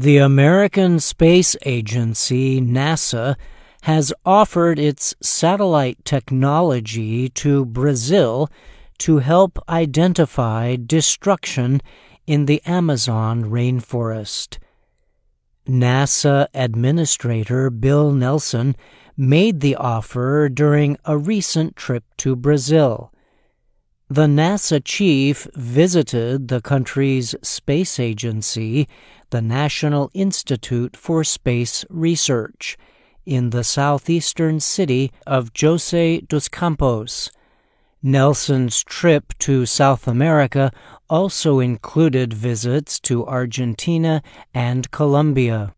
The American Space Agency, NASA, has offered its satellite technology to Brazil to help identify destruction in the Amazon rainforest. NASA Administrator Bill Nelson made the offer during a recent trip to Brazil. The NASA chief visited the country's space agency, the National Institute for Space Research, in the southeastern city of José dos Campos. Nelson's trip to South America also included visits to Argentina and Colombia.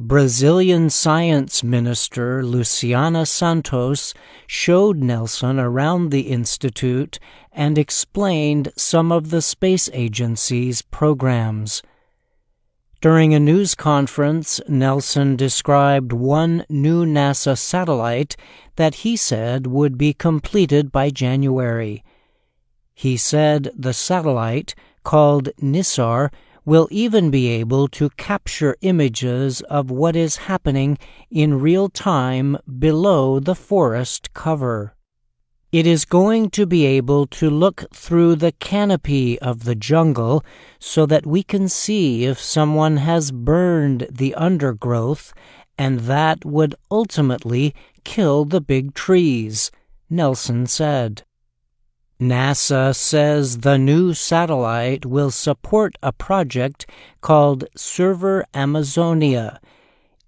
Brazilian Science Minister Luciana Santos showed Nelson around the Institute and explained some of the space agency's programs. During a news conference, Nelson described one new NASA satellite that he said would be completed by January. He said the satellite, called NISAR, will even be able to capture images of what is happening in real time below the forest cover. It is going to be able to look through the canopy of the jungle so that we can see if someone has burned the undergrowth, and that would ultimately kill the big trees, Nelson said. NASA says the new satellite will support a project called SERVIR Amazonia.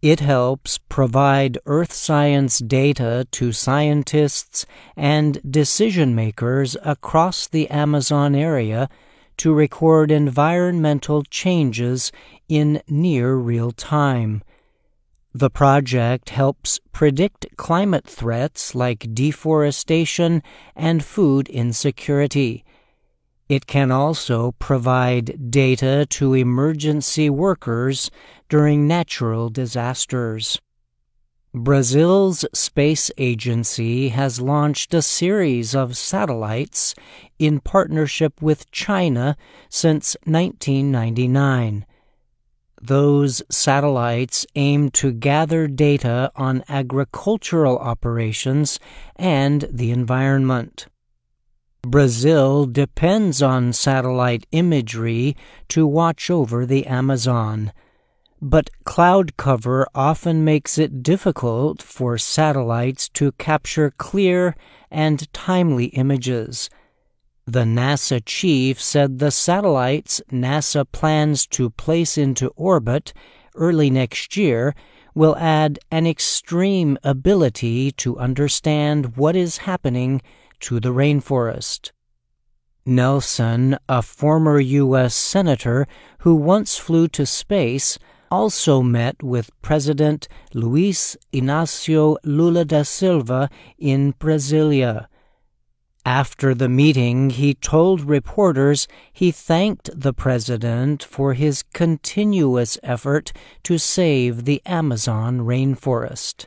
It helps provide earth science data to scientists and decision makers across the Amazon area to record environmental changes in near real time. The project helps predict climate threats like deforestation and food insecurity. It can also provide data to emergency workers during natural disasters. Brazil's space agency has launched a series of satellites in partnership with China since 1999. Those satellites aim to gather data on agricultural operations and the environment. Brazil depends on satellite imagery to watch over the Amazon, but cloud cover often makes it difficult for satellites to capture clear and timely images the NASA chief said the satellites NASA plans to place into orbit early next year will add an extreme ability to understand what is happening to the rainforest. Nelson, a former U.S. Senator who once flew to space, also met with President Luiz Inácio Lula da Silva in Brasilia after the meeting, he told reporters he thanked the president for his continuous effort to save the Amazon rainforest.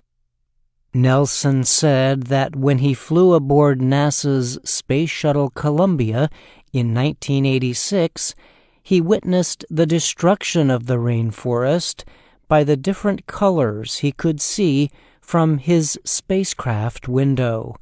Nelson said that when he flew aboard NASA's Space Shuttle Columbia in 1986, he witnessed the destruction of the rainforest by the different colors he could see from his spacecraft window.